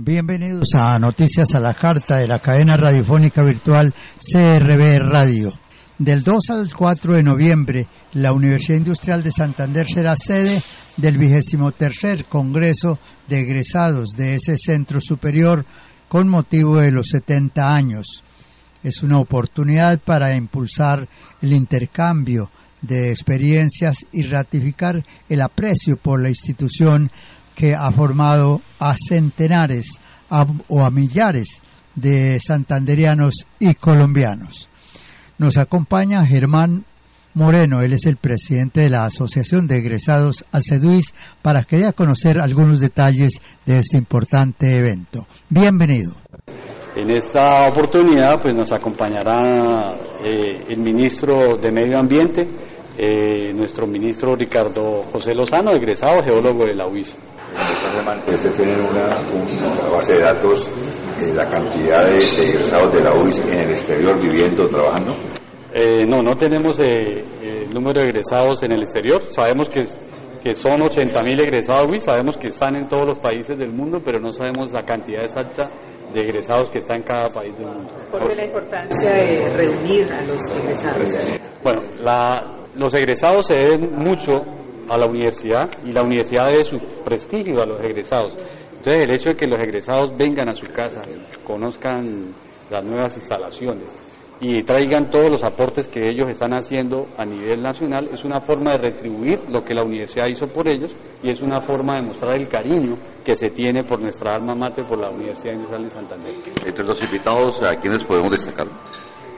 Bienvenidos a Noticias a la Carta de la cadena radiofónica virtual CRB Radio. Del 2 al 4 de noviembre, la Universidad Industrial de Santander será sede del vigésimo tercer Congreso de Egresados de ese centro superior con motivo de los 70 años. Es una oportunidad para impulsar el intercambio de experiencias y ratificar el aprecio por la institución que ha formado a centenares o a millares de santanderianos y colombianos. Nos acompaña Germán Moreno, él es el presidente de la Asociación de Egresados ACEDUIS, para que dé conocer algunos detalles de este importante evento. Bienvenido. En esta oportunidad pues nos acompañará eh, el ministro de Medio Ambiente, eh, nuestro ministro Ricardo José Lozano, egresado geólogo de la UIS. Ustedes tienen una, base de datos de la cantidad de, egresados de la UIS en el exterior viviendo, trabajando. Eh, no, no tenemos eh, el número de egresados en el exterior. Sabemos que, que son 80.000 egresados UIS, sabemos que están en todos los países del mundo, pero no sabemos la cantidad exacta de egresados que está en cada país del mundo. ¿Por qué la importancia de reunir a los egresados? Bueno, los egresados se deben mucho a la universidad y la universidad debe su prestigio a los egresados. Entonces el hecho de que los egresados vengan a su casa, conozcan las nuevas instalaciones y traigan todos los aportes que ellos están haciendo a nivel nacional es una forma de retribuir lo que la universidad hizo por ellos y es una forma de mostrar el cariño que se tiene por nuestra alma mater, por la Universidad Industrial de Santander. Entre los invitados, ¿a quiénes podemos destacar?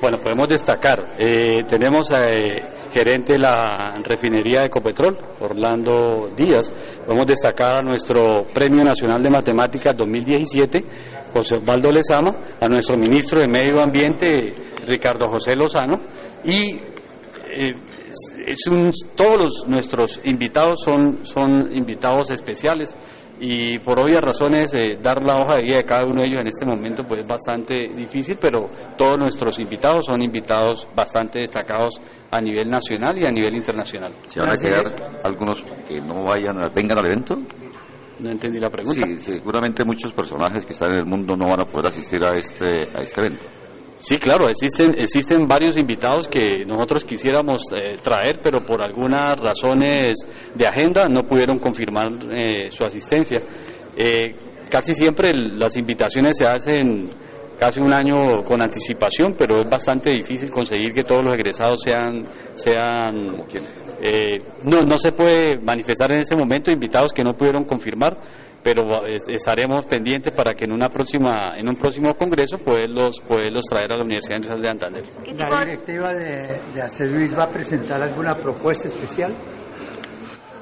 Bueno, podemos destacar, eh, tenemos eh, gerente de la refinería de Ecopetrol, Orlando Díaz. Podemos destacar a nuestro Premio Nacional de Matemáticas 2017, José Osvaldo Lezama, a nuestro ministro de Medio Ambiente, Ricardo José Lozano, y eh, es un, todos nuestros invitados son, son invitados especiales y por obvias razones eh, dar la hoja de vida de cada uno de ellos en este momento pues es bastante difícil, pero todos nuestros invitados son invitados bastante destacados a nivel nacional y a nivel internacional. ¿Se van a quedar algunos que no vayan, vengan al evento? No entendí la pregunta. Sí, seguramente muchos personajes que están en el mundo no van a poder asistir a este, a este evento. Sí, claro, existen, existen varios invitados que nosotros quisiéramos eh, traer, pero por algunas razones de agenda no pudieron confirmar eh, su asistencia. Eh, casi siempre las invitaciones se hacen casi un año con anticipación, pero es bastante difícil conseguir que todos los egresados sean, sean no, no se puede manifestar en ese momento invitados que no pudieron confirmar pero estaremos pendientes para que en una próxima en un próximo congreso poderlos poderlos traer a la Universidad Industrial de Santander. ¿La directiva de, de va a presentar alguna propuesta especial?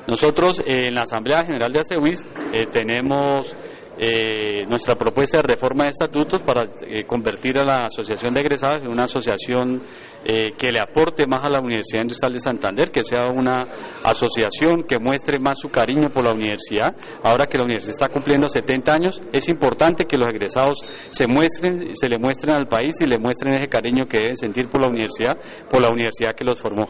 Nosotros en la Asamblea General de ACEWIS eh, tenemos eh, nuestra propuesta de reforma de estatutos para eh, convertir a la Asociación de Egresados en una asociación eh, que le aporte más a la Universidad Industrial de Santander, que sea una asociación que muestre más su cariño por la universidad. Ahora que la universidad está cumpliendo 70 años, es importante que los egresados se muestren, se le muestren al país y le muestren ese cariño que deben sentir por la universidad, por la universidad que los formó.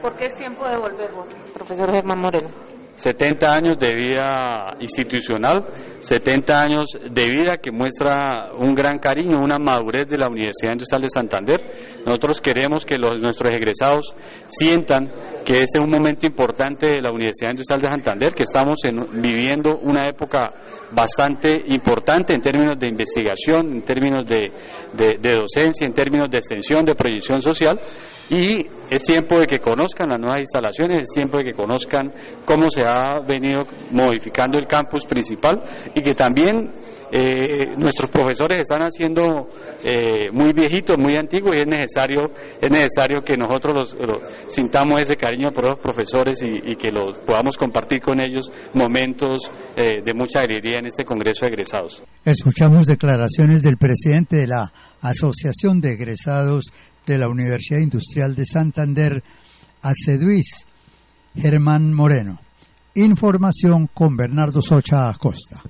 ¿Por qué es tiempo de volver, profesor Germán Moreno? 70 años de vida institucional, 70 años de vida que muestra un gran cariño, una madurez de la Universidad Industrial de Santander. Nosotros queremos que los, nuestros egresados sientan que este es un momento importante de la Universidad Industrial de Santander, que estamos viviendo una época bastante importante en términos de investigación, en términos de docencia, en términos de extensión, de proyección social, y es tiempo de que conozcan las nuevas instalaciones, es tiempo de que conozcan cómo se ha venido modificando el campus principal y que también eh, nuestros profesores están haciendo eh, muy viejitos, muy antiguos y es necesario, es necesario que nosotros los, sintamos ese cariño por los profesores y, que los podamos compartir con ellos momentos eh, de mucha alegría en este Congreso de Egresados. Escuchamos declaraciones del presidente de la Asociación de Egresados de la Universidad Industrial de Santander, ACEDUIS, Germán Moreno. Información con Bernardo Socha Acosta.